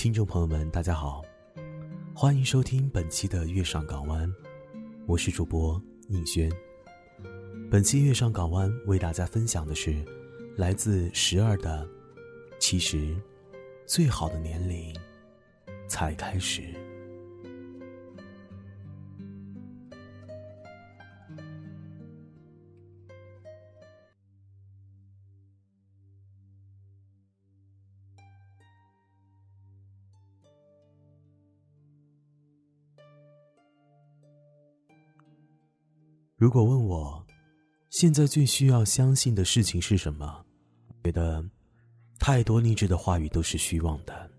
听众朋友们，大家好，欢迎收听本期的《月上港湾》，我是主播宁轩。本期《月上港湾》为大家分享的是来自十二的，其实最好的年龄才开始。如果问我，现在最需要相信的事情是什么？觉得太多励志的话语都是虚妄的。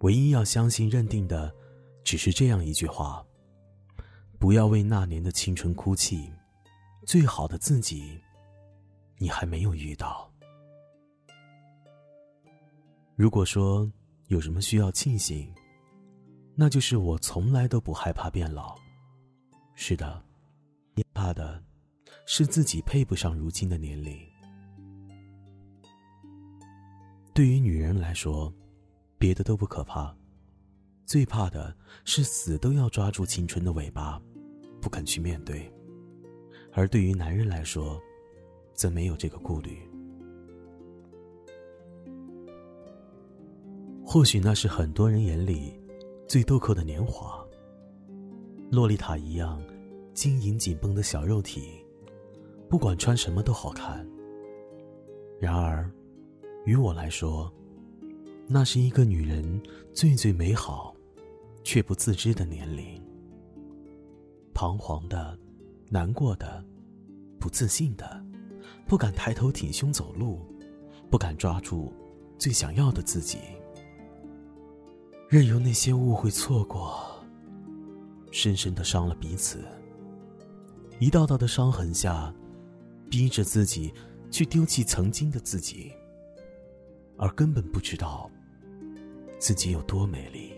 唯一要相信、认定的，只是这样一句话：不要为那年的青春哭泣，最好的自己，你还没有遇到。如果说有什么需要庆幸，那就是我从来都不害怕变老。是的。怕的，是自己配不上如今的年龄。对于女人来说，别的都不可怕，最怕的是死都要抓住青春的尾巴，不肯去面对。而对于男人来说，则没有这个顾虑。或许那是很多人眼里最豆蔻的年华，洛丽塔一样。晶莹紧绷的小肉体，不管穿什么都好看。然而，于我来说，那是一个女人最最美好，却不自知的年龄。彷徨的，难过的，不自信的，不敢抬头挺胸走路，不敢抓住最想要的自己，任由那些误会错过，深深的伤了彼此。一道道的伤痕下，逼着自己去丢弃曾经的自己，而根本不知道自己有多美丽。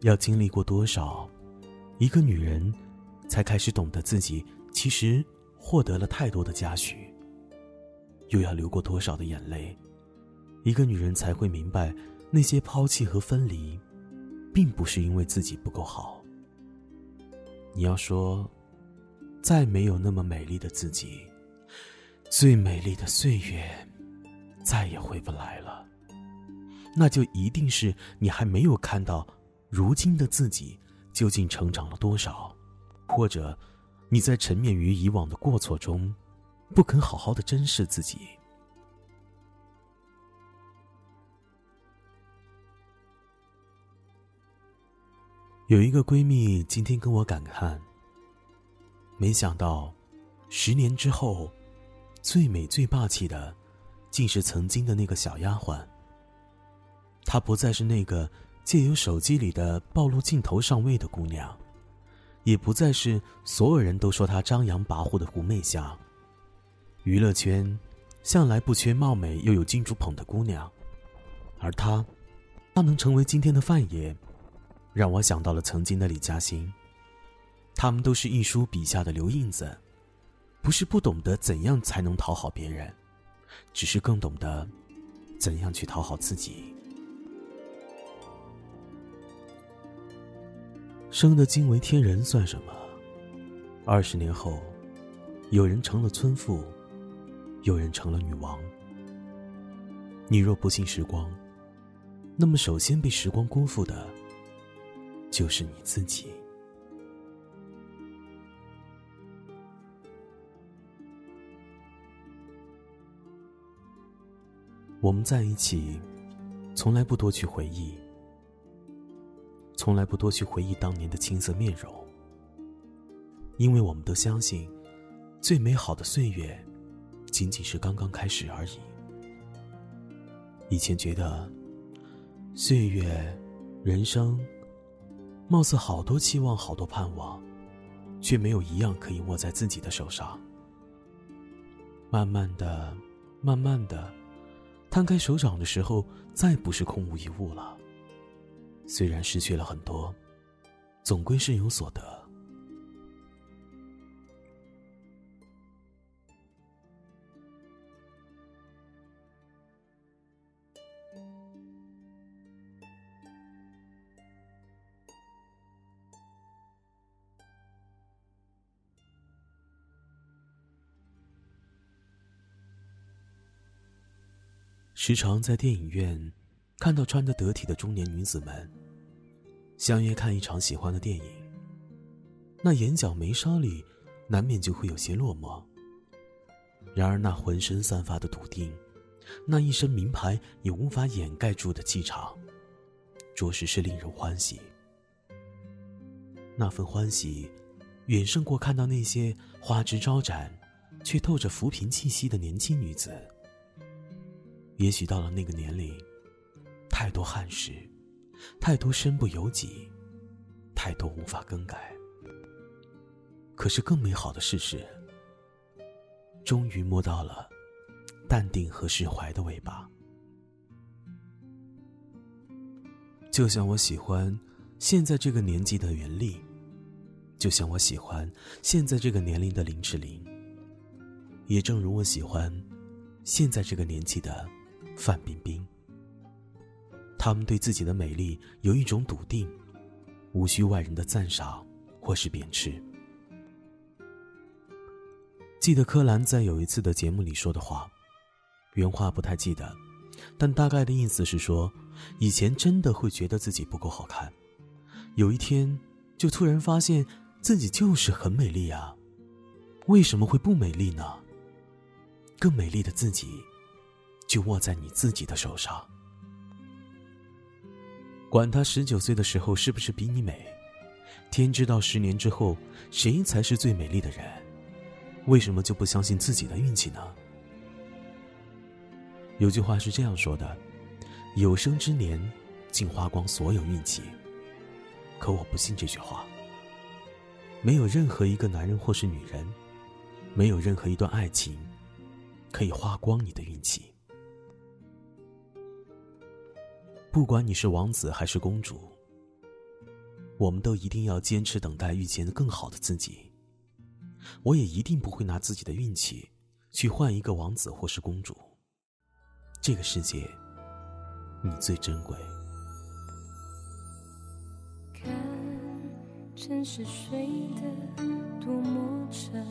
要经历过多少，一个女人才开始懂得自己其实获得了太多的嘉许？又要流过多少的眼泪，一个女人才会明白，那些抛弃和分离，并不是因为自己不够好。你要说，再没有那么美丽的自己，最美丽的岁月，再也回不来了。那就一定是你还没有看到，如今的自己究竟成长了多少，或者你在沉湎于以往的过错中，不肯好好的珍视自己。有一个闺蜜今天跟我感叹：“没想到，十年之后，最美最霸气的，竟是曾经的那个小丫鬟。她不再是那个借由手机里的暴露镜头上位的姑娘，也不再是所有人都说她张扬跋扈的狐媚相。娱乐圈向来不缺貌美又有金主捧的姑娘，而她，她能成为今天的范爷。”让我想到了曾经的李嘉欣，他们都是一书笔下的留印子，不是不懂得怎样才能讨好别人，只是更懂得怎样去讨好自己。生得惊为天人算什么？二十年后，有人成了村妇，有人成了女王。你若不信时光，那么首先被时光辜负的。就是你自己。我们在一起，从来不多去回忆，从来不多去回忆当年的青涩面容，因为我们都相信，最美好的岁月，仅仅是刚刚开始而已。以前觉得，岁月，人生。貌似好多期望，好多盼望，却没有一样可以握在自己的手上。慢慢的，慢慢的，摊开手掌的时候，再不是空无一物了。虽然失去了很多，总归是有所得。时常在电影院看到穿得得体的中年女子们相约看一场喜欢的电影，那眼角眉梢里难免就会有些落寞。然而，那浑身散发的笃定，那一身名牌也无法掩盖住的气场，着实是令人欢喜。那份欢喜，远胜过看到那些花枝招展，却透着浮萍气息的年轻女子。也许到了那个年龄，太多憾事，太多身不由己，太多无法更改。可是更美好的事是，终于摸到了淡定和释怀的尾巴。就像我喜欢现在这个年纪的袁立。就像我喜欢现在这个年龄的林志玲，也正如我喜欢现在这个年纪的范冰冰。他们对自己的美丽有一种笃定，无需外人的赞赏或是贬斥。记得柯蓝在有一次的节目里说的话，原话不太记得，但大概的意思是说，以前真的会觉得自己不够好看，有一天就突然发现。自己就是很美丽啊，为什么会不美丽呢？更美丽的自己，就握在你自己的手上。管他十九岁的时候是不是比你美，天知道十年之后谁才是最美丽的人。为什么就不相信自己的运气呢？有句话是这样说的：有生之年，竟花光所有运气。可我不信这句话。没有任何一个男人或是女人，没有任何一段爱情，可以花光你的运气。不管你是王子还是公主，我们都一定要坚持等待遇见更好的自己。我也一定不会拿自己的运气去换一个王子或是公主。这个世界，你最珍贵。城市睡得多么沉，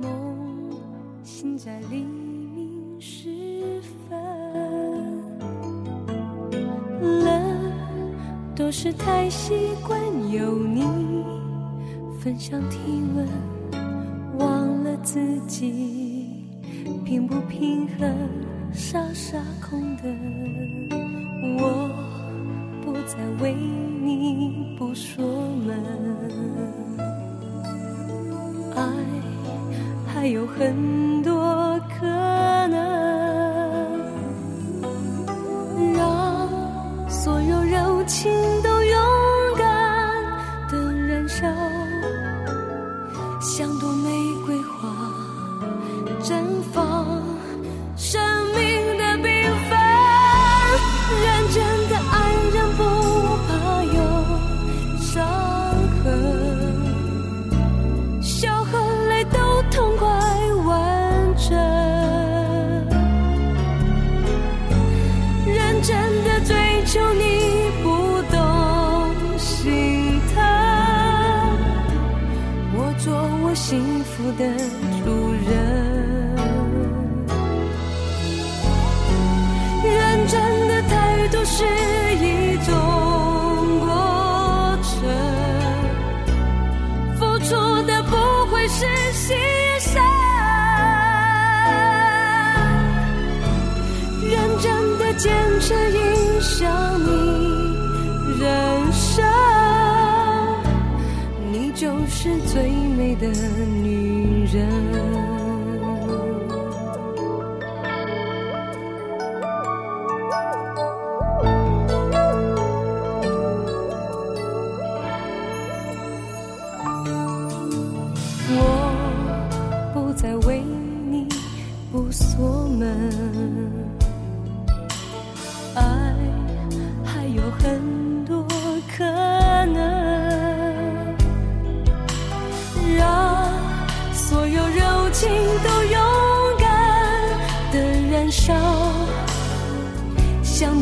梦醒在黎都是太习惯有你分享体温，忘了自己平不平衡，傻傻空的我不再为。你不说门，爱还有很是一种过程，付出的不会是牺牲，认真的坚持影响你人生，你就是最美的女。人。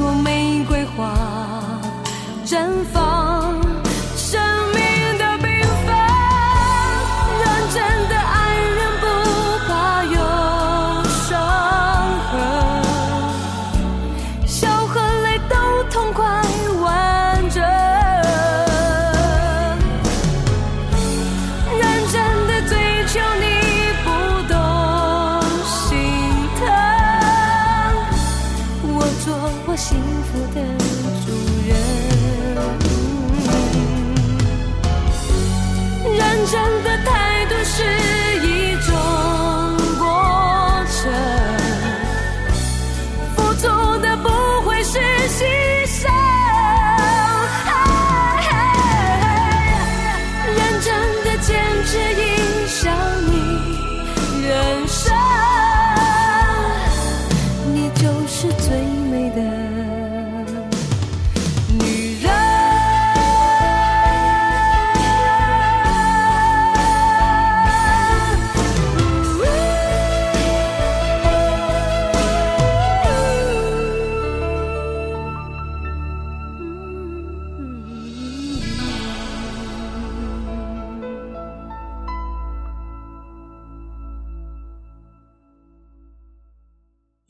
像朵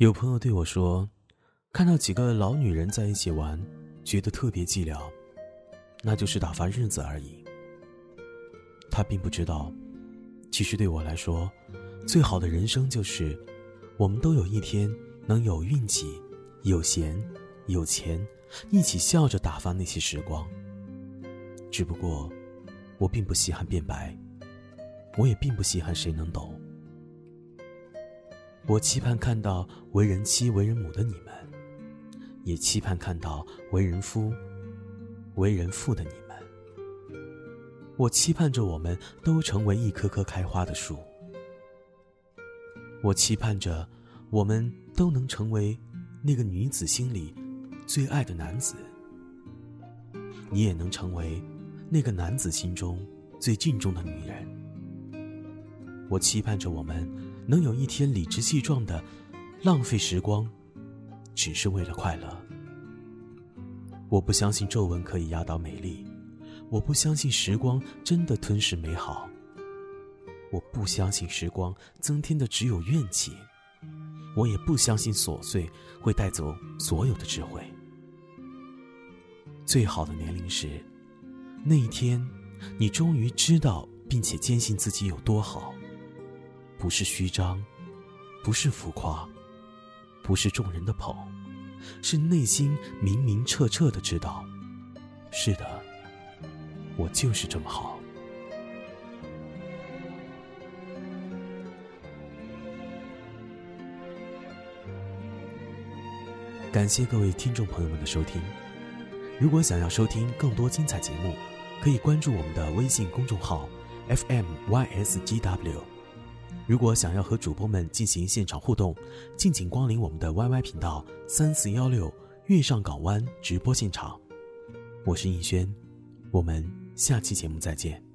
有朋友对我说，看到几个老女人在一起玩，觉得特别寂寥，那就是打发日子而已。他并不知道，其实对我来说，最好的人生就是，我们都有一天能有运气、有闲、有钱，一起笑着打发那些时光。只不过，我并不稀罕变白，我也并不稀罕谁能懂。我期盼看到为人妻、为人母的你们，也期盼看到为人夫、为人父的你们。我期盼着我们都成为一棵棵开花的树。我期盼着我们都能成为那个女子心里最爱的男子。你也能成为那个男子心中最敬重的女人。我期盼着我们。能有一天理直气壮的浪费时光，只是为了快乐。我不相信皱纹可以压倒美丽，我不相信时光真的吞噬美好，我不相信时光增添的只有怨气，我也不相信琐碎会带走所有的智慧。最好的年龄是那一天，你终于知道并且坚信自己有多好。不是虚张，不是浮夸，不是众人的捧，是内心明明澈澈的知道。是的，我就是这么好。感谢各位听众朋友们的收听。如果想要收听更多精彩节目，可以关注我们的微信公众号 FMYSGW。如果想要和主播们进行现场互动，敬请光临我们的 YY 频道三四幺六月上港湾直播现场。我是应轩，我们下期节目再见。